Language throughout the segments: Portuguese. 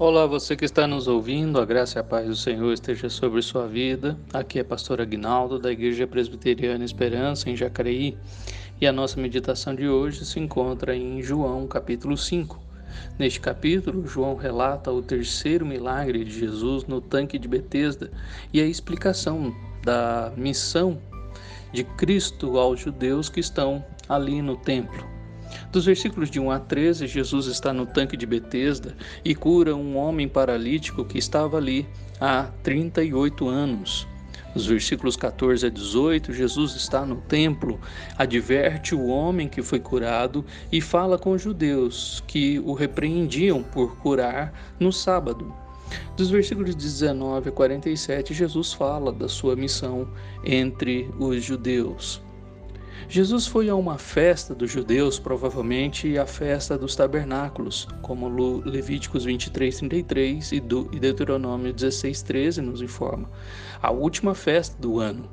Olá, você que está nos ouvindo, a graça e a paz do Senhor esteja sobre sua vida. Aqui é pastor Agnaldo da Igreja Presbiteriana Esperança em Jacareí, e a nossa meditação de hoje se encontra em João, capítulo 5. Neste capítulo, João relata o terceiro milagre de Jesus no tanque de Betesda e a explicação da missão de Cristo aos judeus que estão ali no templo. Dos versículos de 1 a 13, Jesus está no tanque de Betesda e cura um homem paralítico que estava ali há 38 anos. Nos versículos 14 a 18, Jesus está no templo, adverte o homem que foi curado e fala com os judeus que o repreendiam por curar no sábado. Dos versículos 19 a 47, Jesus fala da sua missão entre os judeus. Jesus foi a uma festa dos judeus, provavelmente a festa dos tabernáculos, como Levíticos 23, 33 e Deuteronômio 16, 13 nos informa, a última festa do ano.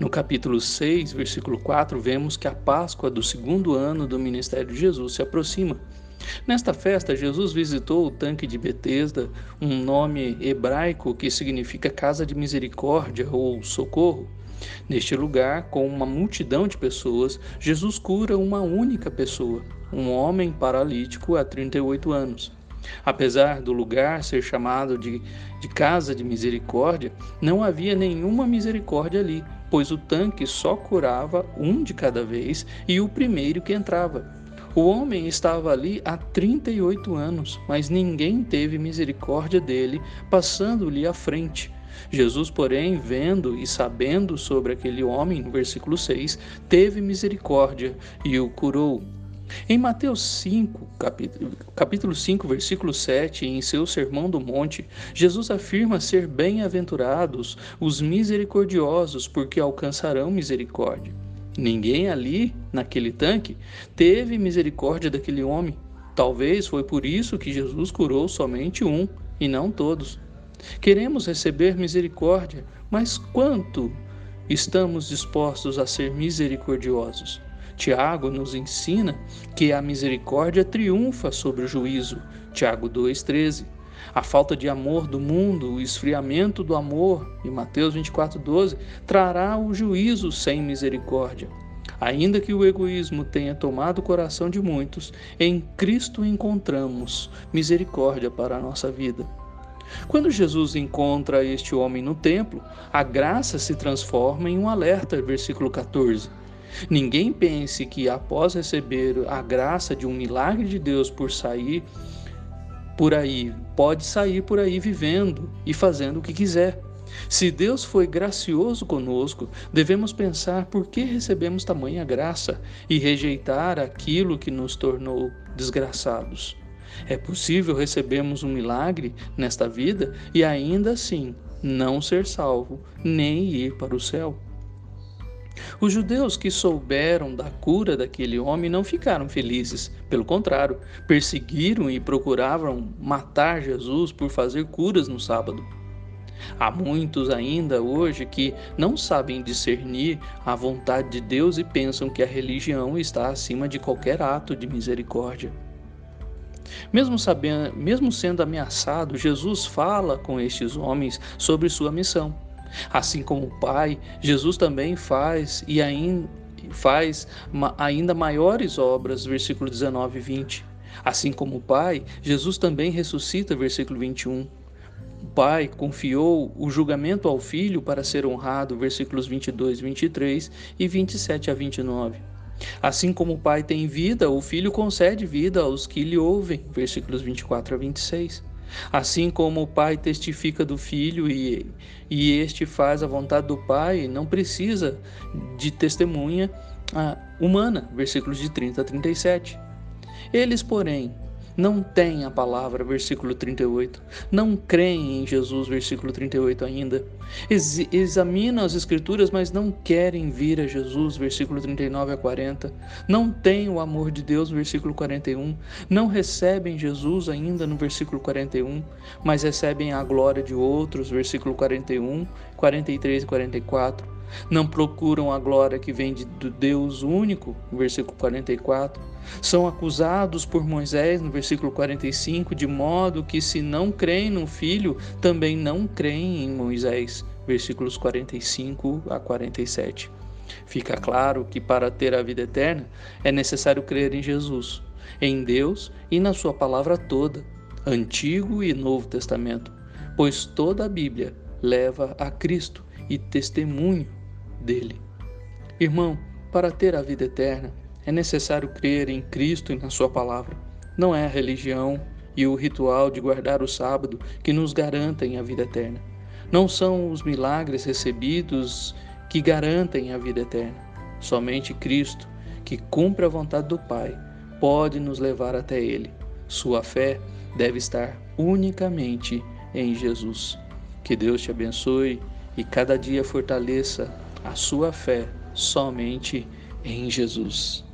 No capítulo 6, versículo 4, vemos que a Páscoa do segundo ano do ministério de Jesus se aproxima. Nesta festa, Jesus visitou o tanque de Betesda, um nome hebraico que significa casa de misericórdia ou socorro. Neste lugar, com uma multidão de pessoas, Jesus cura uma única pessoa, um homem paralítico há 38 anos. Apesar do lugar ser chamado de, de casa de misericórdia, não havia nenhuma misericórdia ali, pois o tanque só curava um de cada vez e o primeiro que entrava. O homem estava ali há 38 anos, mas ninguém teve misericórdia dele, passando-lhe à frente. Jesus, porém, vendo e sabendo sobre aquele homem, no versículo 6, teve misericórdia e o curou. Em Mateus 5, capítulo, capítulo 5, versículo 7, em seu Sermão do Monte, Jesus afirma ser bem-aventurados os misericordiosos, porque alcançarão misericórdia. Ninguém ali, naquele tanque, teve misericórdia daquele homem. Talvez foi por isso que Jesus curou somente um e não todos. Queremos receber misericórdia, mas quanto estamos dispostos a ser misericordiosos? Tiago nos ensina que a misericórdia triunfa sobre o juízo. Tiago 2,13. A falta de amor do mundo, o esfriamento do amor, em Mateus 24,12, trará o juízo sem misericórdia. Ainda que o egoísmo tenha tomado o coração de muitos, em Cristo encontramos misericórdia para a nossa vida. Quando Jesus encontra este homem no templo, a graça se transforma em um alerta, versículo 14. Ninguém pense que após receber a graça de um milagre de Deus por sair por aí, pode sair por aí vivendo e fazendo o que quiser. Se Deus foi gracioso conosco, devemos pensar por que recebemos tamanha graça e rejeitar aquilo que nos tornou desgraçados. É possível recebermos um milagre nesta vida e ainda assim não ser salvo, nem ir para o céu. Os judeus que souberam da cura daquele homem não ficaram felizes, pelo contrário, perseguiram e procuravam matar Jesus por fazer curas no sábado. Há muitos ainda hoje que não sabem discernir a vontade de Deus e pensam que a religião está acima de qualquer ato de misericórdia. Mesmo, sabendo, mesmo sendo ameaçado, Jesus fala com estes homens sobre sua missão. Assim como o Pai, Jesus também faz e ainda faz ainda maiores obras, versículo 19 e 20. Assim como o Pai, Jesus também ressuscita, versículo 21. O Pai confiou o julgamento ao Filho para ser honrado, versículos 22, 23 e 27 a 29. Assim como o Pai tem vida, o Filho concede vida aos que lhe ouvem. Versículos 24 a 26. Assim como o Pai testifica do Filho e, e este faz a vontade do Pai, não precisa de testemunha ah, humana. Versículos de 30 a 37. Eles, porém, não têm a palavra, versículo 38. Não creem em Jesus, versículo 38 ainda. Ex examinam as Escrituras, mas não querem vir a Jesus, versículo 39 a 40. Não têm o amor de Deus, versículo 41. Não recebem Jesus ainda no versículo 41, mas recebem a glória de outros, versículo 41, 43 e 44. Não procuram a glória que vem de, do Deus único, versículo 44. São acusados por Moisés, no versículo 45, de modo que, se não creem no Filho, também não creem em Moisés, versículos 45 a 47. Fica claro que para ter a vida eterna é necessário crer em Jesus, em Deus e na Sua palavra toda, Antigo e Novo Testamento, pois toda a Bíblia leva a Cristo e testemunho dele. Irmão, para ter a vida eterna é necessário crer em Cristo e na Sua palavra. Não é a religião e o ritual de guardar o sábado que nos garantem a vida eterna. Não são os milagres recebidos que garantem a vida eterna. Somente Cristo, que cumpre a vontade do Pai, pode nos levar até Ele. Sua fé deve estar unicamente em Jesus. Que Deus te abençoe e cada dia fortaleça a sua fé somente em Jesus.